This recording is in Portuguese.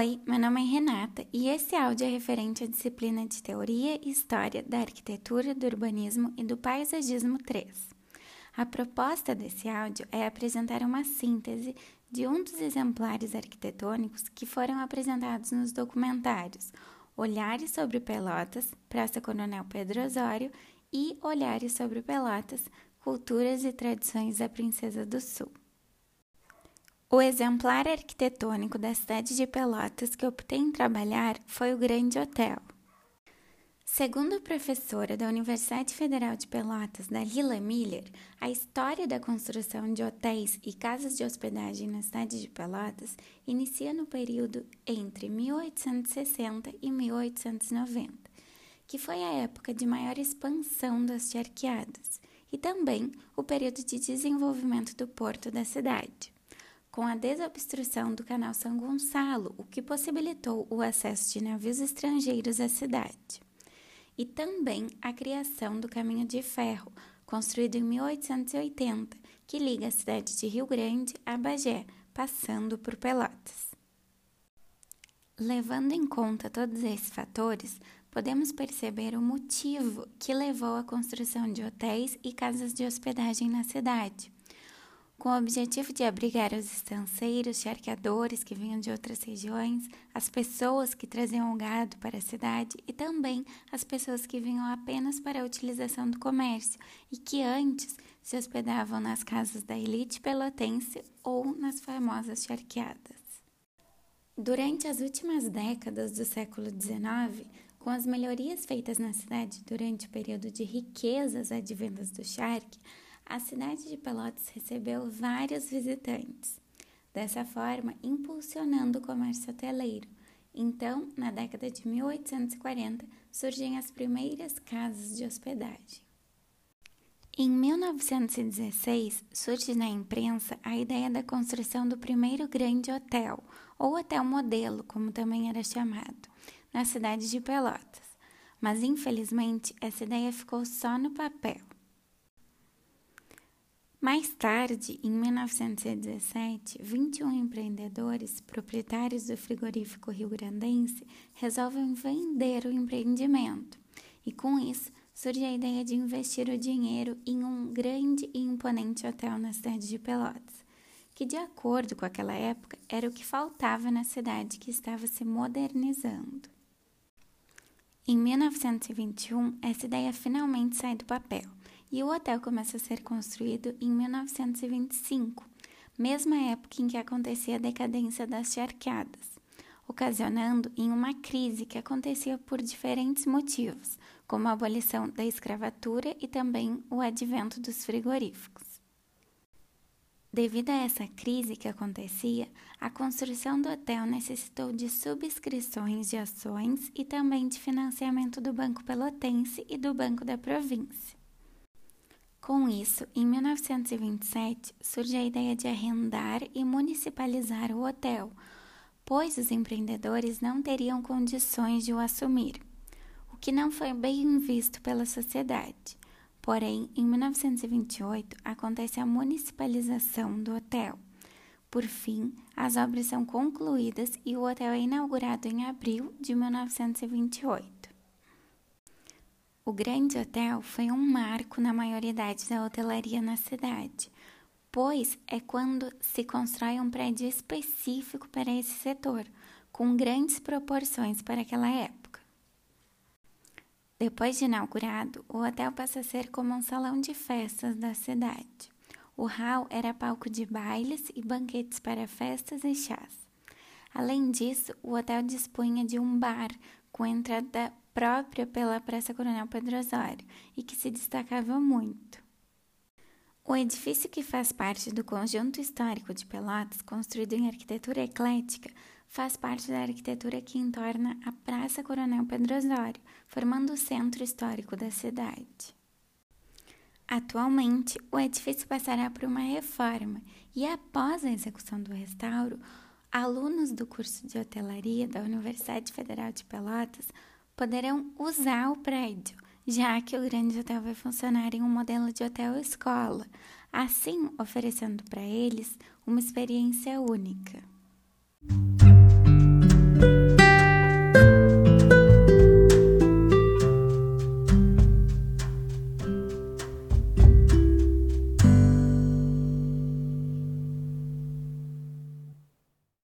Oi, meu nome é Renata e esse áudio é referente à disciplina de Teoria e História da Arquitetura, do Urbanismo e do Paisagismo 3. A proposta desse áudio é apresentar uma síntese de um dos exemplares arquitetônicos que foram apresentados nos documentários Olhares sobre Pelotas, Praça Coronel Pedro Osório e Olhares sobre Pelotas, Culturas e Tradições da Princesa do Sul. O exemplar arquitetônico da cidade de Pelotas que optei em trabalhar foi o Grande Hotel. Segundo a professora da Universidade Federal de Pelotas, Dalila Miller, a história da construção de hotéis e casas de hospedagem na cidade de Pelotas inicia no período entre 1860 e 1890, que foi a época de maior expansão das charqueadas, e também o período de desenvolvimento do porto da cidade com a desobstrução do canal São Gonçalo, o que possibilitou o acesso de navios estrangeiros à cidade. E também a criação do caminho de ferro, construído em 1880, que liga a cidade de Rio Grande a Bagé, passando por Pelotas. Levando em conta todos esses fatores, podemos perceber o motivo que levou à construção de hotéis e casas de hospedagem na cidade com o objetivo de abrigar os estanceiros, charqueadores que vinham de outras regiões, as pessoas que traziam o gado para a cidade e também as pessoas que vinham apenas para a utilização do comércio e que antes se hospedavam nas casas da elite pelotense ou nas famosas charqueadas. Durante as últimas décadas do século XIX, com as melhorias feitas na cidade durante o período de riquezas advindas do charque, a cidade de Pelotas recebeu vários visitantes, dessa forma impulsionando o comércio hoteleiro. Então, na década de 1840, surgem as primeiras casas de hospedagem. Em 1916, surge na imprensa a ideia da construção do primeiro grande hotel, ou hotel modelo, como também era chamado, na cidade de Pelotas. Mas infelizmente essa ideia ficou só no papel. Mais tarde, em 1917, 21 empreendedores, proprietários do frigorífico rio-grandense, resolvem vender o empreendimento. E com isso, surge a ideia de investir o dinheiro em um grande e imponente hotel na cidade de Pelotas, que, de acordo com aquela época, era o que faltava na cidade que estava se modernizando. Em 1921, essa ideia finalmente sai do papel e o hotel começa a ser construído em 1925, mesma época em que acontecia a decadência das charqueadas, ocasionando em uma crise que acontecia por diferentes motivos, como a abolição da escravatura e também o advento dos frigoríficos. Devido a essa crise que acontecia, a construção do hotel necessitou de subscrições de ações e também de financiamento do Banco Pelotense e do Banco da Província. Com isso, em 1927 surge a ideia de arrendar e municipalizar o hotel, pois os empreendedores não teriam condições de o assumir, o que não foi bem visto pela sociedade. Porém, em 1928 acontece a municipalização do hotel. Por fim, as obras são concluídas e o hotel é inaugurado em abril de 1928. O Grande Hotel foi um marco na maioridade da hotelaria na cidade, pois é quando se constrói um prédio específico para esse setor, com grandes proporções para aquela época. Depois de inaugurado, o hotel passa a ser como um salão de festas da cidade. O hall era palco de bailes e banquetes para festas e chás. Além disso, o hotel dispunha de um bar com entrada própria pela Praça Coronel Pedro Osório e que se destacava muito. O edifício que faz parte do conjunto histórico de Pelotas, construído em arquitetura eclética, faz parte da arquitetura que entorna a Praça Coronel Pedro Osório, formando o centro histórico da cidade. Atualmente, o edifício passará por uma reforma e, após a execução do restauro, alunos do curso de hotelaria da Universidade Federal de Pelotas poderão usar o prédio, já que o grande hotel vai funcionar em um modelo de hotel escola, assim oferecendo para eles uma experiência única.